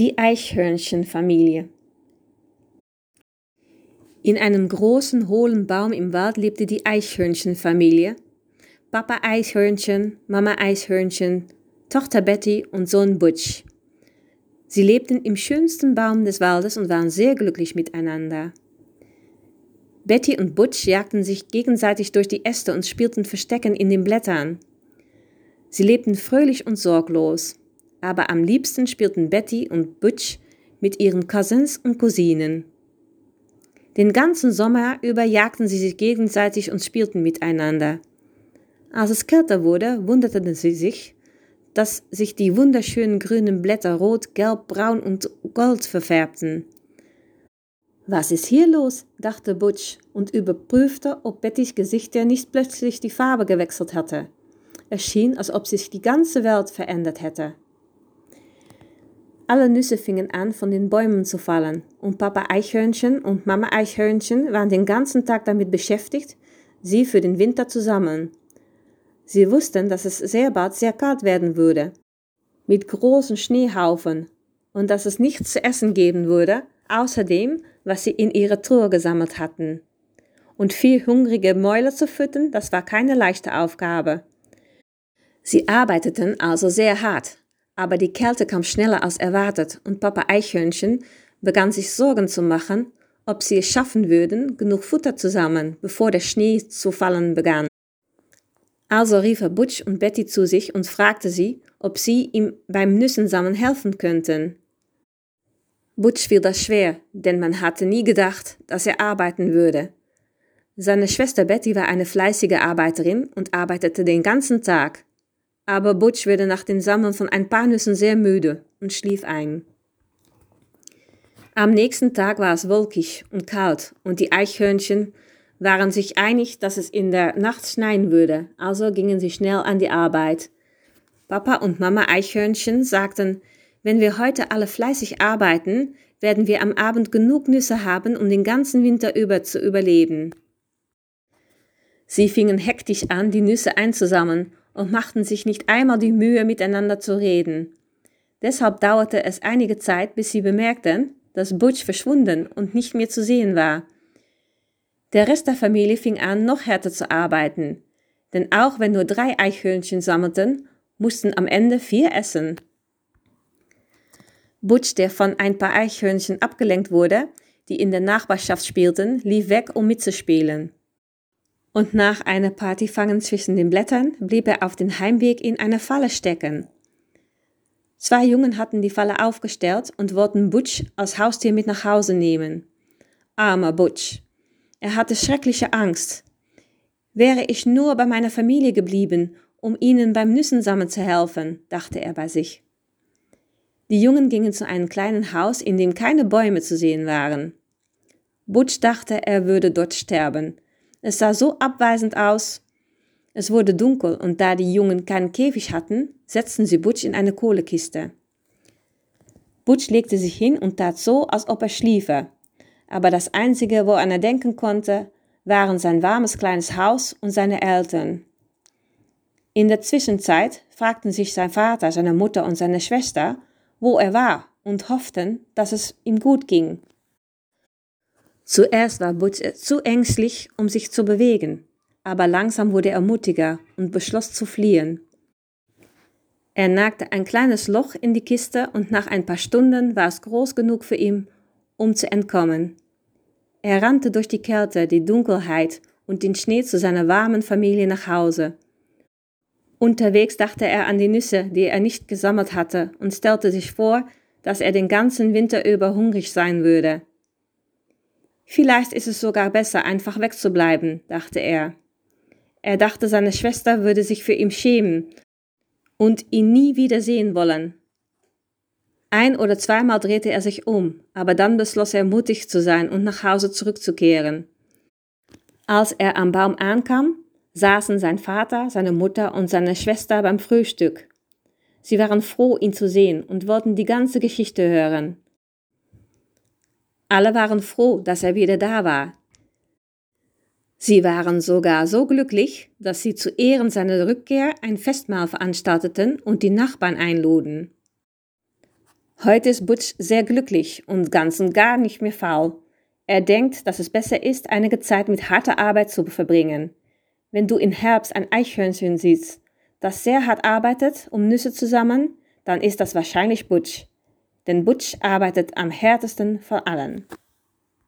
Die Eichhörnchenfamilie In einem großen, hohlen Baum im Wald lebte die Eichhörnchenfamilie. Papa Eichhörnchen, Mama Eichhörnchen, Tochter Betty und Sohn Butch. Sie lebten im schönsten Baum des Waldes und waren sehr glücklich miteinander. Betty und Butch jagten sich gegenseitig durch die Äste und spielten Verstecken in den Blättern. Sie lebten fröhlich und sorglos aber am liebsten spielten Betty und Butch mit ihren Cousins und Cousinen. Den ganzen Sommer über jagten sie sich gegenseitig und spielten miteinander. Als es kälter wurde, wunderten sie sich, dass sich die wunderschönen grünen Blätter rot, gelb, braun und gold verfärbten. Was ist hier los? dachte Butch und überprüfte, ob Bettys Gesicht ja nicht plötzlich die Farbe gewechselt hatte. Es schien, als ob sich die ganze Welt verändert hätte. Alle Nüsse fingen an, von den Bäumen zu fallen, und Papa Eichhörnchen und Mama Eichhörnchen waren den ganzen Tag damit beschäftigt, sie für den Winter zu sammeln. Sie wussten, dass es sehr bald sehr kalt werden würde, mit großen Schneehaufen, und dass es nichts zu essen geben würde, außer dem, was sie in ihre Truhe gesammelt hatten. Und vier hungrige Mäuler zu füttern, das war keine leichte Aufgabe. Sie arbeiteten also sehr hart, aber die Kälte kam schneller als erwartet und Papa Eichhörnchen begann sich Sorgen zu machen, ob sie es schaffen würden, genug Futter zu sammeln, bevor der Schnee zu fallen begann. Also rief er Butch und Betty zu sich und fragte sie, ob sie ihm beim Nüssensammeln helfen könnten. Butch fiel das schwer, denn man hatte nie gedacht, dass er arbeiten würde. Seine Schwester Betty war eine fleißige Arbeiterin und arbeitete den ganzen Tag aber Butch wurde nach dem Sammeln von ein paar Nüssen sehr müde und schlief ein. Am nächsten Tag war es wolkig und kalt und die Eichhörnchen waren sich einig, dass es in der Nacht schneien würde, also gingen sie schnell an die Arbeit. Papa und Mama Eichhörnchen sagten, wenn wir heute alle fleißig arbeiten, werden wir am Abend genug Nüsse haben, um den ganzen Winter über zu überleben. Sie fingen hektisch an, die Nüsse einzusammeln und machten sich nicht einmal die Mühe, miteinander zu reden. Deshalb dauerte es einige Zeit, bis sie bemerkten, dass Butch verschwunden und nicht mehr zu sehen war. Der Rest der Familie fing an, noch härter zu arbeiten, denn auch wenn nur drei Eichhörnchen sammelten, mussten am Ende vier essen. Butch, der von ein paar Eichhörnchen abgelenkt wurde, die in der Nachbarschaft spielten, lief weg, um mitzuspielen und nach einer Partyfangen zwischen den Blättern blieb er auf dem Heimweg in einer Falle stecken. Zwei Jungen hatten die Falle aufgestellt und wollten Butch als Haustier mit nach Hause nehmen. Armer Butch. Er hatte schreckliche Angst. Wäre ich nur bei meiner Familie geblieben, um ihnen beim Nüssensammeln zu helfen, dachte er bei sich. Die Jungen gingen zu einem kleinen Haus, in dem keine Bäume zu sehen waren. Butch dachte, er würde dort sterben, es sah so abweisend aus. Es wurde dunkel und da die Jungen keinen Käfig hatten, setzten sie Butch in eine Kohlekiste. Butch legte sich hin und tat so, als ob er schliefe. Aber das Einzige, woran er denken konnte, waren sein warmes kleines Haus und seine Eltern. In der Zwischenzeit fragten sich sein Vater, seine Mutter und seine Schwester, wo er war und hofften, dass es ihm gut ging. Zuerst war Butch zu ängstlich, um sich zu bewegen, aber langsam wurde er mutiger und beschloss zu fliehen. Er nagte ein kleines Loch in die Kiste und nach ein paar Stunden war es groß genug für ihn, um zu entkommen. Er rannte durch die Kälte, die Dunkelheit und den Schnee zu seiner warmen Familie nach Hause. Unterwegs dachte er an die Nüsse, die er nicht gesammelt hatte, und stellte sich vor, dass er den ganzen Winter über hungrig sein würde. Vielleicht ist es sogar besser, einfach wegzubleiben, dachte er. Er dachte, seine Schwester würde sich für ihn schämen und ihn nie wieder sehen wollen. Ein oder zweimal drehte er sich um, aber dann beschloss er mutig zu sein und nach Hause zurückzukehren. Als er am Baum ankam, saßen sein Vater, seine Mutter und seine Schwester beim Frühstück. Sie waren froh, ihn zu sehen und wollten die ganze Geschichte hören. Alle waren froh, dass er wieder da war. Sie waren sogar so glücklich, dass sie zu Ehren seiner Rückkehr ein Festmahl veranstalteten und die Nachbarn einluden. Heute ist Butch sehr glücklich und ganz und gar nicht mehr faul. Er denkt, dass es besser ist, einige Zeit mit harter Arbeit zu verbringen. Wenn du im Herbst ein Eichhörnchen siehst, das sehr hart arbeitet, um Nüsse zu sammeln, dann ist das wahrscheinlich Butch. Denn Butch arbeitet am härtesten von allen.